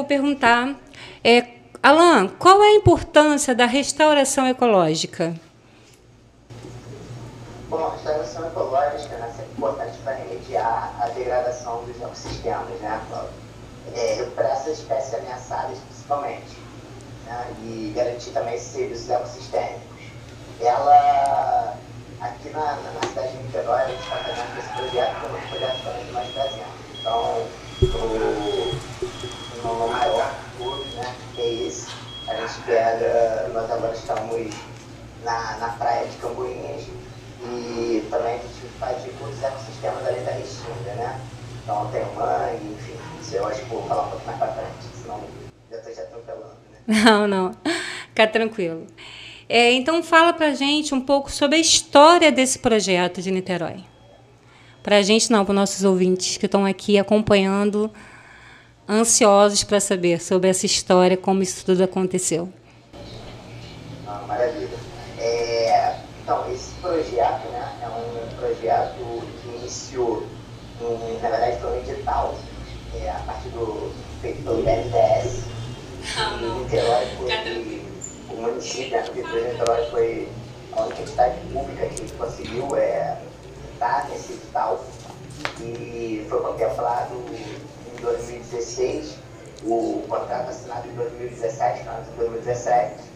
Vou perguntar, é, qual é a importância da restauração ecológica? Bom, a restauração ecológica né, é importante para remediar a degradação dos ecossistemas, né? É, para essas espécies ameaçadas principalmente, né, e garantir também serviços ecossistêmicos. Ela, aqui na, na, cidade de Niterói, a gente está fazendo esse projeto como um projeto também de mais presente. Então, o, o maior clube, né, que é esse, a gente pega, nós agora estamos na, na praia de Cambuinhas, e também a gente faz de muitos ecossistemas além da restinga, né? Então tem mangue, enfim, isso eu acho que vou falar um pouco mais para frente, senão já estou já atropelando, né? Não, não, fica tranquilo. É, então fala para gente um pouco sobre a história desse projeto de Niterói. Para a gente não, para os nossos ouvintes que estão aqui acompanhando, ansiosos para saber sobre essa história, como isso tudo aconteceu. Ah, maravilha. É, então, esse projeto né, é um projeto que iniciou, em, na verdade, foi um edital, é, a partir do feito pelo BNDES. Ah, e Niterói foi, o município, né, a Prefeitura de Niterói foi a única entidade pública que conseguiu é, estar nesse edital. E foi contemplado em 2016, o contrato assinado em 2017, não, em 2017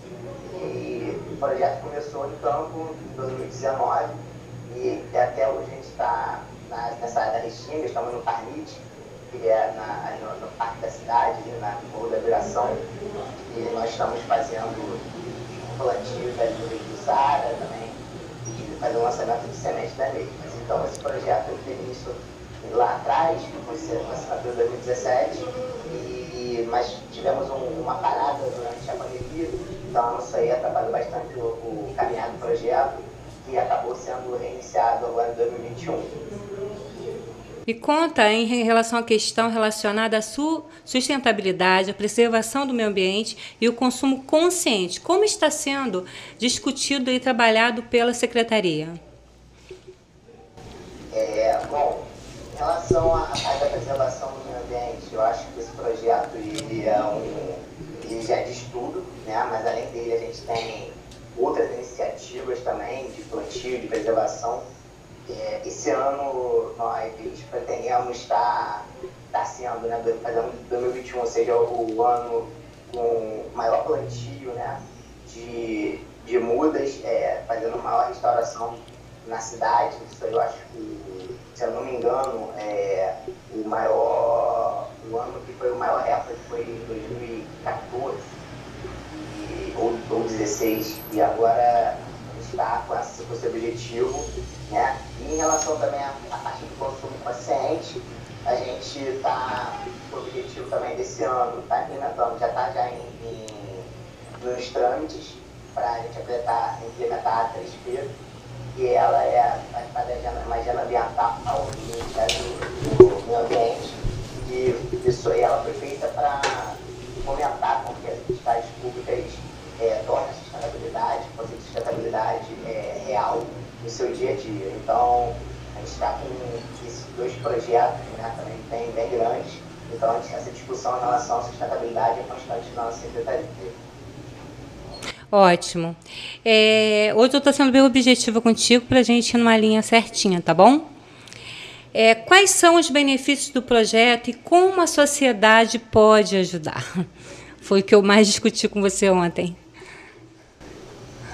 e o projeto começou campo em 2019 e até hoje a gente está nessa área da Restinga, estamos no Parnite, que é na, no, no, Parque da Cidade, na Morro da Viração, e nós estamos fazendo plantio da Lei do Sara também, e fazer o lançamento de semente da lei. Então esse projeto teve início lá atrás, foi lançado em 2017, e, mas tivemos um, uma parada durante a pandemia, então, isso aí atrapalhou bastante o, o caminhar do projeto, que acabou sendo reiniciado agora em 2021. E conta em relação à questão relacionada à sustentabilidade, a preservação do meio ambiente e o consumo consciente. Como está sendo discutido e trabalhado pela Secretaria? É, bom, relação à, à preservação do meio ambiente, eu acho que esse projeto ele é um ele já de estudo, né? mas além dele a gente tem outras iniciativas também de plantio, de preservação. É, esse ano nós pretendemos estar, estar sendo, né, fazendo 2021, ou seja, o, o ano com maior plantio né, de, de mudas, é, fazendo maior restauração na cidade. Isso eu acho que, se eu não me engano, é, o maior, o ano que foi o maior recorde foi em 2014 e, ou, ou 16 e agora está com com esse objetivo, né? E em relação também à, à parte do consumo consciente, a gente está com o objetivo também desse ano, está implementando, já está já em, em, nos trâmites para a gente implementar, implementar a 3P, que ela é a, a agenda ambiental do Meio Ambiente que isso aí ela foi feita para fomentar com que as entidades públicas é, tornem a sustentabilidade, de sustentabilidade é, real no seu dia a dia. Então, a gente está com esses dois projetos né, também bem, bem grandes, então essa discussão em relação à sustentabilidade é constante na nossa secretaria. Ótimo. É, hoje eu estou sendo bem objetiva contigo para a gente ir numa linha certinha, tá bom? É, quais são os benefícios do projeto e como a sociedade pode ajudar? Foi o que eu mais discuti com você ontem.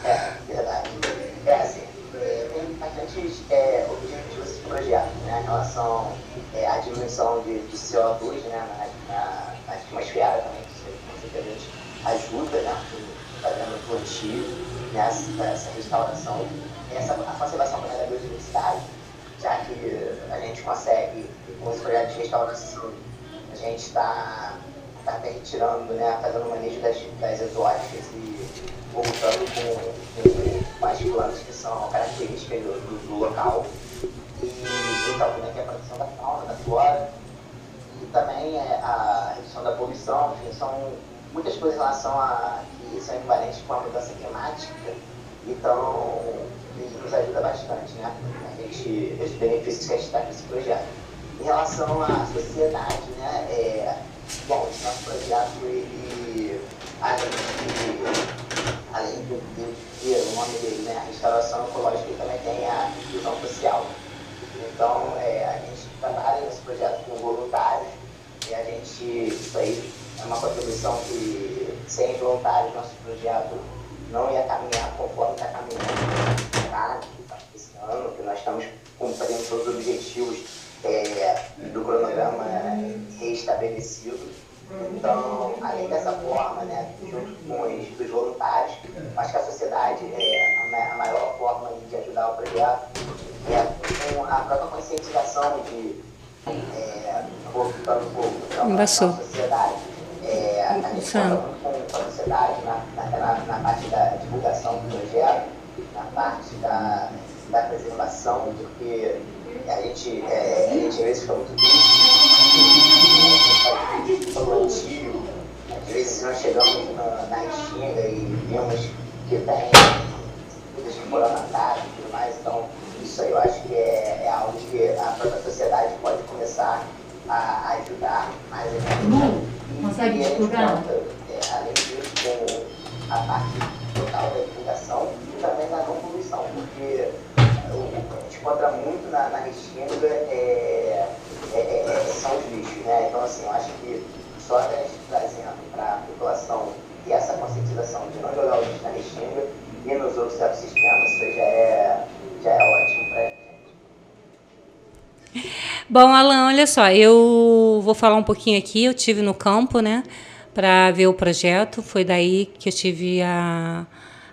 É, verdade. É assim, é, tem bastante é, desse projeto, né, em relação é, à diminuição de, de CO2 né, na, na, na atmosfera também, certeza ajuda, né, fazendo plantio, nessa né, essa restauração, essa, a conservação da biodiversidade já que a gente consegue, com os projetos de restauração, a gente está tá até retirando, né, fazendo o manejo das, das exóticas e voltando com, com as plantas que são características do, do, do local. E então também tem a proteção da fauna, da flora, e também é a redução da poluição, enfim, são muitas coisas em relação a que são equivalentes com a mudança climática. Então, isso nos ajuda bastante, né? A gente, os benefícios que a gente está com esse projeto. Em relação à sociedade, né? É, bom, esse nosso projeto, ele, além de, além de ter o nome dele, né, a restauração ecológica, ele também tem a inclusão social. Então, é, a gente trabalha nesse projeto com voluntários e a gente, isso uma contribuição que sem voluntários nosso projeto não ia caminhar conforme está caminhando tá? esse ano, que nós estamos cumprindo todos os objetivos é, do cronograma reestabelecido. Então, além dessa forma, né, junto com os, os voluntários, acho que a sociedade, é, a maior forma de ajudar o projeto é com a própria conscientização de é, voltando um pouco para a sociedade. É, a sociedade na, na, na, parte da divulgação do projeto, na parte da, da preservação, porque a gente, é, a gente às vezes fica muito triste plantio, às vezes nós chegamos na, na e vemos que tem muitas que foram matadas e tudo mais, então isso aí eu acho que é, é algo que a própria sociedade pode começar a ajudar mais ainda. Consegue divulgar? É, além disso, com a parte total da divulgação e também da não poluição, porque a gente encontra muito na, na Restinga é, é, é, é, são os lixos, né? Então, assim, eu acho que só a gente trazendo para a população e essa conscientização de não jogar o lixo na Restinga e nos outros ecossistemas, isso já é, já é ótimo para gente. Bom, Alan, olha só, eu vou falar um pouquinho aqui. Eu tive no campo, né, para ver o projeto. Foi daí que eu tive a,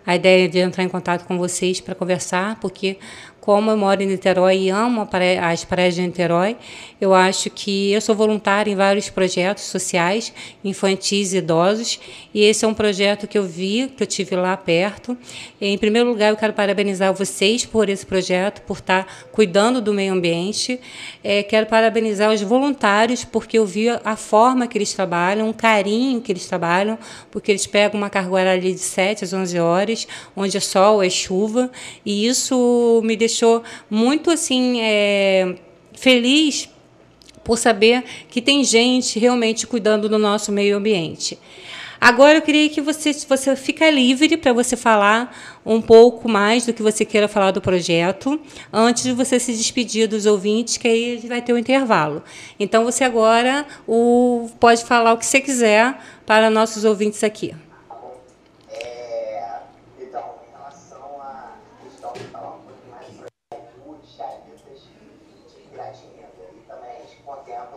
a ideia de entrar em contato com vocês para conversar, porque como eu moro em Niterói e amo as praias de Niterói, eu acho que eu sou voluntária em vários projetos sociais, infantis e idosos, e esse é um projeto que eu vi, que eu tive lá perto. Em primeiro lugar, eu quero parabenizar vocês por esse projeto, por estar cuidando do meio ambiente. É, quero parabenizar os voluntários, porque eu vi a forma que eles trabalham, o carinho que eles trabalham, porque eles pegam uma carga horária de 7 às 11 horas, onde é sol, é chuva, e isso me deixa deixou muito assim é, feliz por saber que tem gente realmente cuidando do nosso meio ambiente. Agora eu queria que você, você fica livre para você falar um pouco mais do que você queira falar do projeto, antes de você se despedir dos ouvintes, que aí vai ter um intervalo. Então você agora o, pode falar o que você quiser para nossos ouvintes aqui.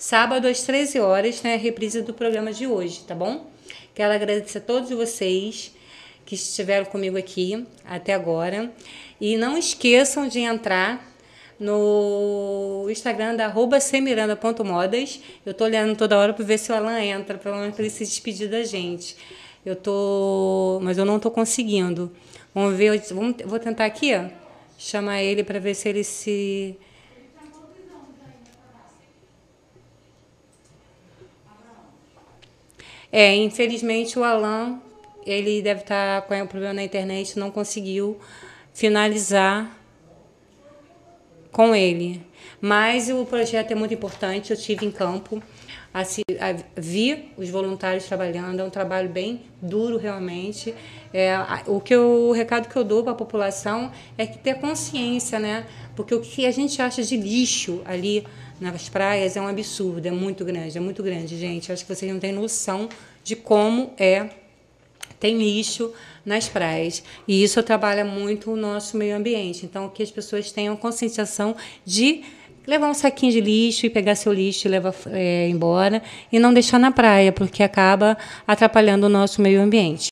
Sábado às 13 horas, né? A reprise do programa de hoje, tá bom? Quero agradecer a todos vocês que estiveram comigo aqui até agora. E não esqueçam de entrar no Instagram da semiranda.modas. Eu tô olhando toda hora para ver se o Alan entra, para ele se despedir da gente. Eu tô, mas eu não tô conseguindo. Vamos ver, vamos, vou tentar aqui, ó, chamar ele para ver se ele se É, infelizmente o Alan, ele deve estar tá com um problema na internet, não conseguiu finalizar com ele. Mas o projeto é muito importante, eu tive em campo, assim, vi os voluntários trabalhando, é um trabalho bem duro realmente. É, o, que eu, o recado que eu dou para a população é que ter consciência, né? Porque o que a gente acha de lixo ali nas praias é um absurdo, é muito grande, é muito grande, gente. Acho que vocês não têm noção de como é tem lixo nas praias. E isso trabalha muito o nosso meio ambiente. Então, que as pessoas tenham conscientização de levar um saquinho de lixo e pegar seu lixo e levar é, embora e não deixar na praia, porque acaba atrapalhando o nosso meio ambiente.